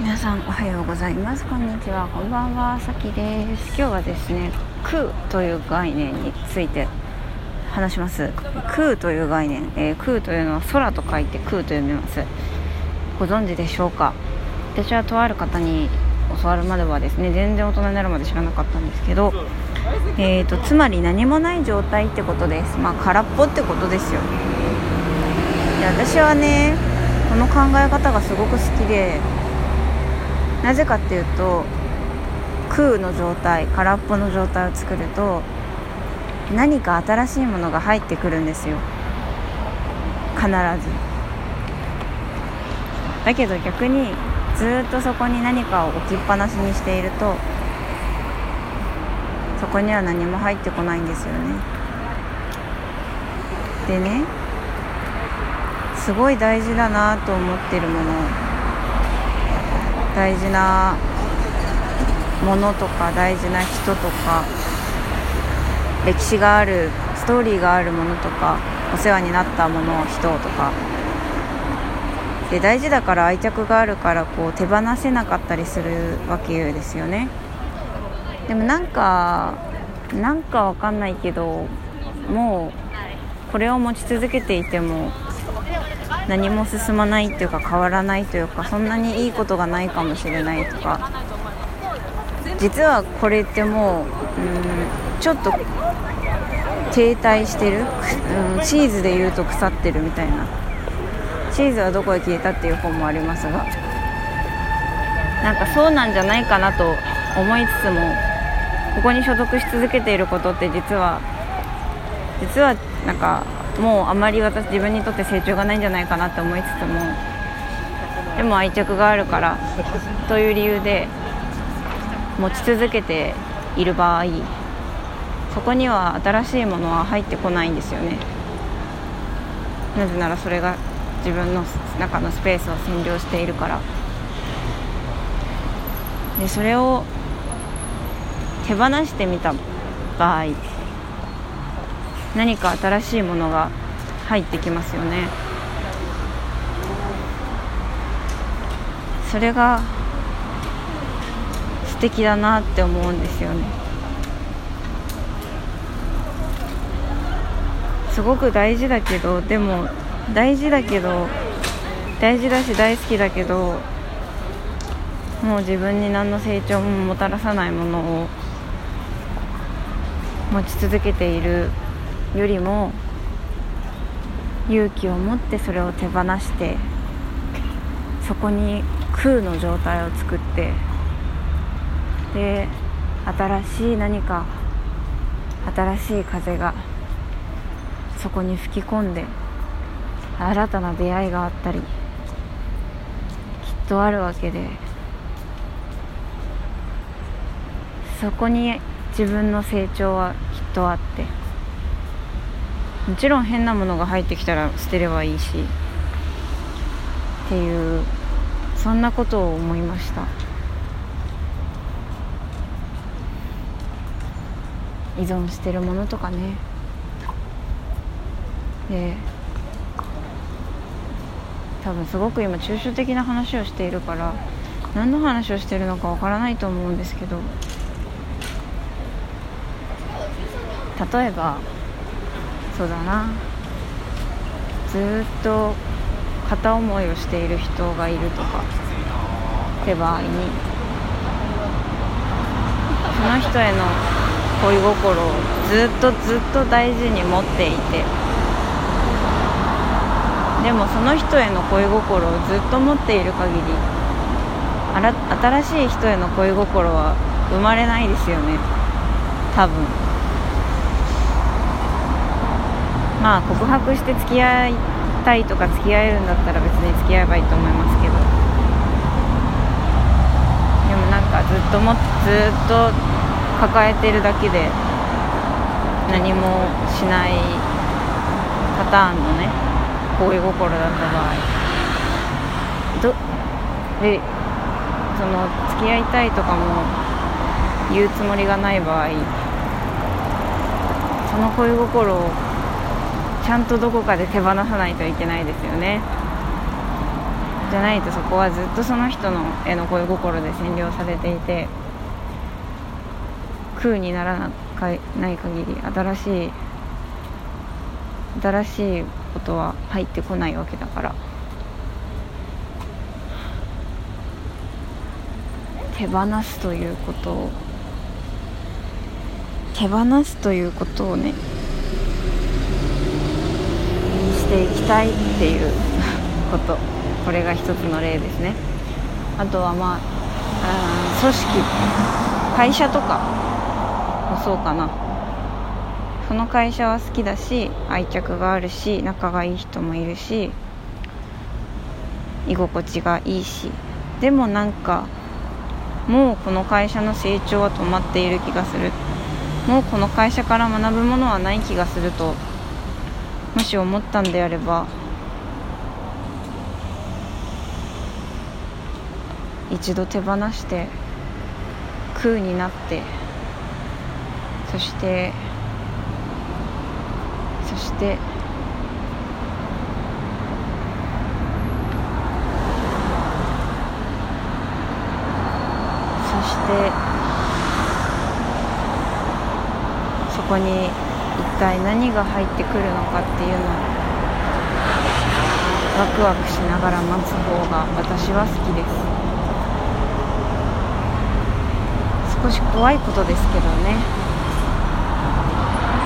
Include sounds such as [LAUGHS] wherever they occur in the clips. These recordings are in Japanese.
皆さんおはようございます。こんにちは。こんばんは。さきです。今日はですね空という概念について話します。空という概念、えー、空というのは空と書いて空と読みます。ご存知でしょうか？私はとある方に教わるまではですね全然大人になるまで知らなかったんですけどえーと、つまり何もない状態ってことです。まあ空っぽってことですよ。で私はねこの考え方がすごく好きでなぜかっていうと空の状態空っぽの状態を作ると何か新しいものが入ってくるんですよ。必ず。だけど逆にずっとそこに何かを置きっぱなしにしているとそこには何も入ってこないんですよね。でねすごい大事だなと思ってるもの。大事なものとか大事な人とか歴史があるストーリーがあるものとかお世話になったもの人とか。で大事だから愛着があるからこう手放せなかったりするわけですよね。でもなんかなんかわかんないけどもうこれを持ち続けていても何も進まないっていうか変わらないというかそんなにいいことがないかもしれないとか。実はこれってもううんちょっと停滞してる、うん、チーズでいうと腐ってるみたいな。チーズはどこへ消えたっていう本もありますが。なんかそうなんじゃないかなと思いつつもここに所属し続けていることって実は実はなんかもうあまり私自分にとって成長がないんじゃないかなって思いつつもでも愛着があるからという理由で持ち続けている場合そこには新しいものは入ってこないんですよね。なぜならそれが自分の中のスペースを占領しているから。でそれを手放してみた場合何か新しいものが入ってきますよね。それが素敵だなって思うんですよね。すごく大事だけどでも大事だけど大事だし大好きだけどもう自分に何の成長ももたらさないものを持ち続けているよりも勇気を持ってそれを手放してそこに空の状態を作ってで新しい何か新しい風がそこに吹き込んで新たな出会いがあったりきっとあるわけでそこに自分の成長はきっとあってもちろん変なものが入ってきたら捨てればいいしっていうそんなことを思いました。依存してるものとかね。で多分すごく今抽象的な話をしているから何の話をしてるのかわからないと思うんですけど例えばそうだな。ずっと片思いをしている人がいるとかって場合に。その人への恋心をずっとずっと大事に持っていて。でもその人への恋心をずっと持っている限り新しい人への恋心は生まれないですよね。多分。まあ告白して付き合いたいとか付き合えるんだったら別に付き合えばいいと思いますけど。でもなんかずっともずっと抱えてるだけで何もしないパターンのね恋心だった場合。ど？でその付き合いたいとかも言うつもりがない場合その恋心をちゃんとどこかで手放さないといけないですよね。じゃないとそこはずっとその人の絵の恋心で占領されていて空にならない限り新しい新しいことは入ってこないわけだから。手放すということを手放すということをねしていきたいっていうこと。これが一つの例ですね。あとはまあ組織。会社とか。もそうかな。その会社は好きだし愛着があるし仲がいい人もいるし居心地がいいし。でもなんかもうこの会社の成長は止まっている気がする。もうこの会社から学ぶものはない気がするともし思ったんであれば一度手放して空になってそしてそしてそしてそこに体何が入ってくるのかっていうのをワクワクしながら待つ方が私は好きです。少し怖いことですけどね。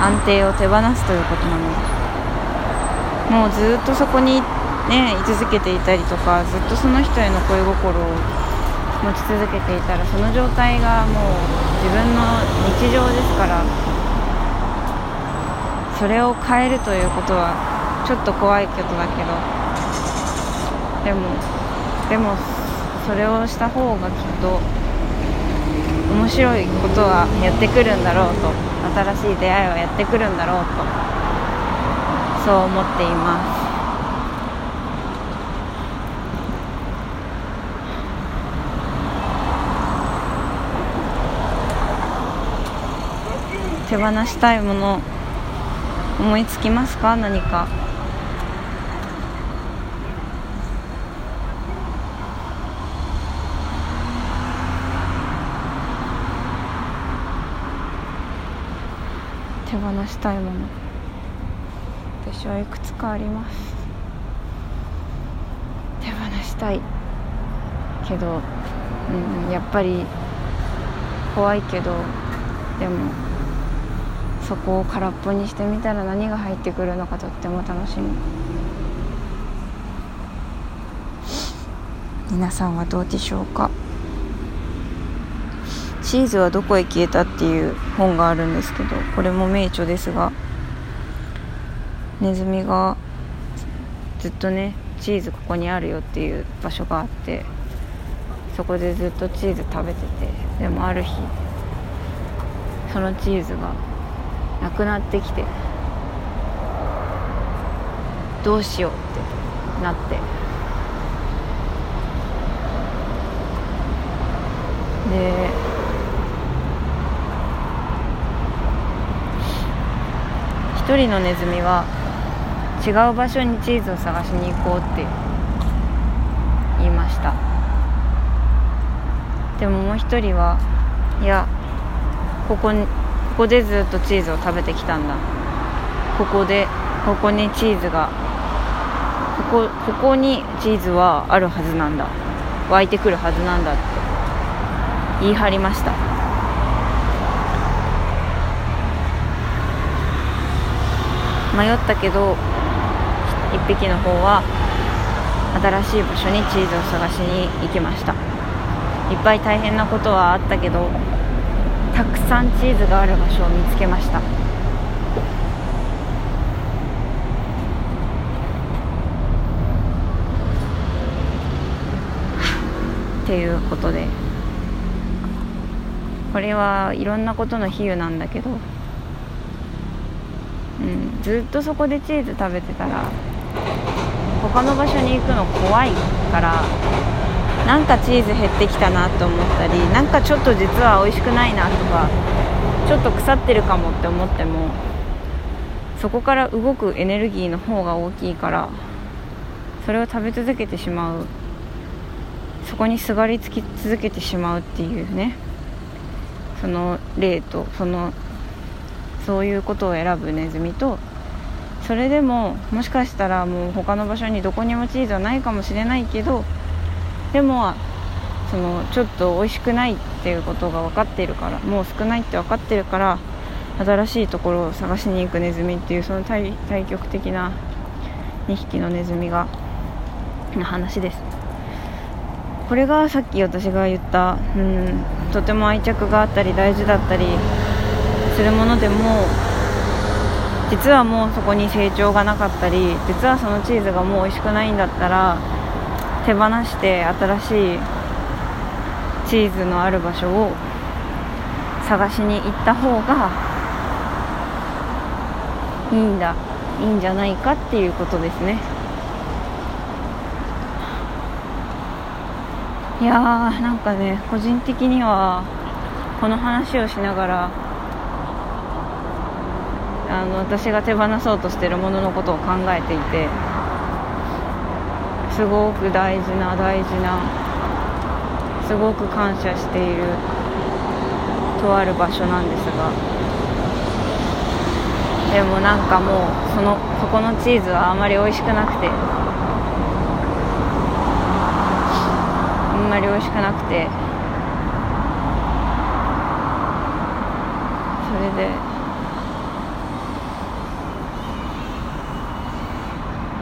安定を手放すということなので。もうずっとそこにね居続けていたりとかずっとその人への恋心を持ち続けていたらその状態がもう自分の日常ですからそれを変えるということはちょっと怖いことだけど。でもでもそれをした方がきっと面白いことはやってくるんだろうと。新しい出会いはやってくるんだろうと。そう思っています。手放したいもの思いつきますか？何か。手放したいもの。私はいくつかあります。手放したいけど、うん、やっぱり怖いけどでもそこを空っぽにしてみたら何が入ってくるのかとっても楽しみ。皆さんはどうでしょうか？チーズはどこへ消えたっていう本があるんですけどこれも名著ですがネズミがずっとねチーズここにあるよっていう場所があってそこでずっとチーズ食べててでもある日そのチーズがなくなってきて。どうしようってなって。で一人のネズミは違う場所にチーズを探しに行こうって言いました。でももう一人はいやここにここでずっとチーズを食べてきたんだ。ここでここにチーズがここここにチーズはあるはずなんだ。湧いてくるはずなんだって言い張りました。迷ったけど1匹の方は新しい場所にチーズを探しに行きました。いっぱい大変なことはあったけどたくさんチーズがある場所を見つけました。っていうことで。これはいろんなことの比喩なんだけど。うん、ずっとそこでチーズ食べてたら他の場所に行くの怖いからなんかチーズ減ってきたなと思ったりなんかちょっと実は美味しくないなとかちょっと腐ってるかもって思ってもそこから動くエネルギーの方が大きいからそれを食べ続けてしまう。そこにすがりつき続けてしまうっていうね。その例とそのそういうことを選ぶネズミとそれでももしかしたらもう他の場所にどこにもチーズはないかもしれないけどでもそのちょっと美味しくないっていうことが分かっているからもう少ないって分かってるから新しいところを探しに行くネズミっていうその対対極的な2匹のネズミがの話です。これがさっき私が言った、うん、とても愛着があったり大事だったりするものでも実はもうそこに成長がなかったり実はそのチーズがもう美味しくないんだったら手放して新しいチーズのある場所を探しに行った方がいいんだいいんじゃないかっていうことですね。いやーなんかね個人的にはこの話をしながらあの私が手放そうとしてるもののことを考えていてすごく大事な大事なすごく感謝しているとある場所なんですが。でもなんかもうそのそこのチーズはあまり美味しくなくて。あんまり美味しくなくて。それで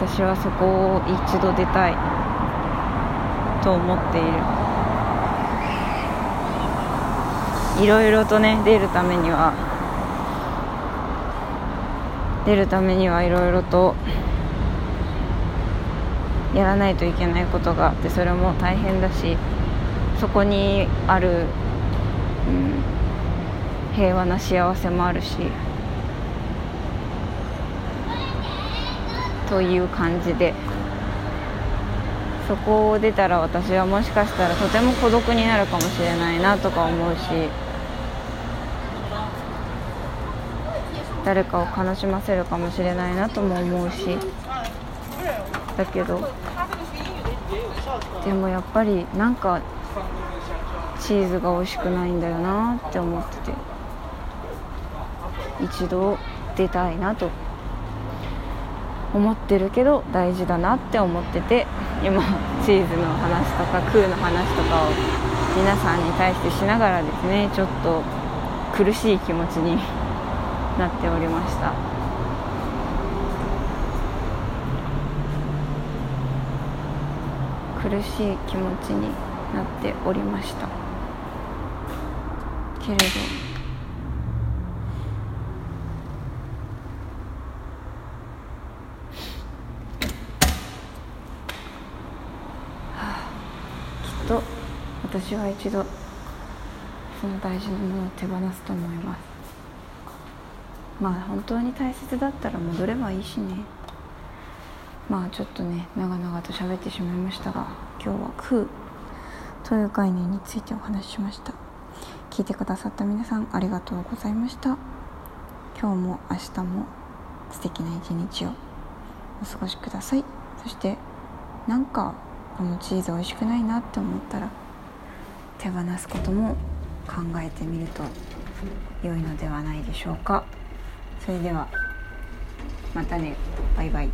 私はそこを一度出たいと思っている。いろいろとね出るためには出るためにはいろいろとやらないといけないことがあってそれも大変だしそこにある、うん、平和な幸せもあるしという感じでそこを出たら私はもしかしたらとても孤独になるかもしれないなとか思うし誰かを悲しませるかもしれないなとも思うしだけどでもやっぱりなんかチーズが美味しくないんだよなって思ってて一度出たいなと思ってるけど大事だなって思ってて今チーズの話とかクーの話とかを皆さんに対してしながらですねちょっと苦しい気持ちに [LAUGHS] なっておりました。苦しい気持ちになっておりました。けれどきっと私は一度その大事なものを手放すと思います。まあ本当に大切だったら戻ればいいしね。まあちょっとね長々と喋ってしまいましたが今日は「空」という概念についてお話ししました。聞いてくださった皆さんありがとうございました。今日も明日も素敵な一日をお過ごしください。そしてなんかこのチーズ美味しくないなって思ったら手放すことも考えてみると良いのではないでしょうか。それではまたねバイバイ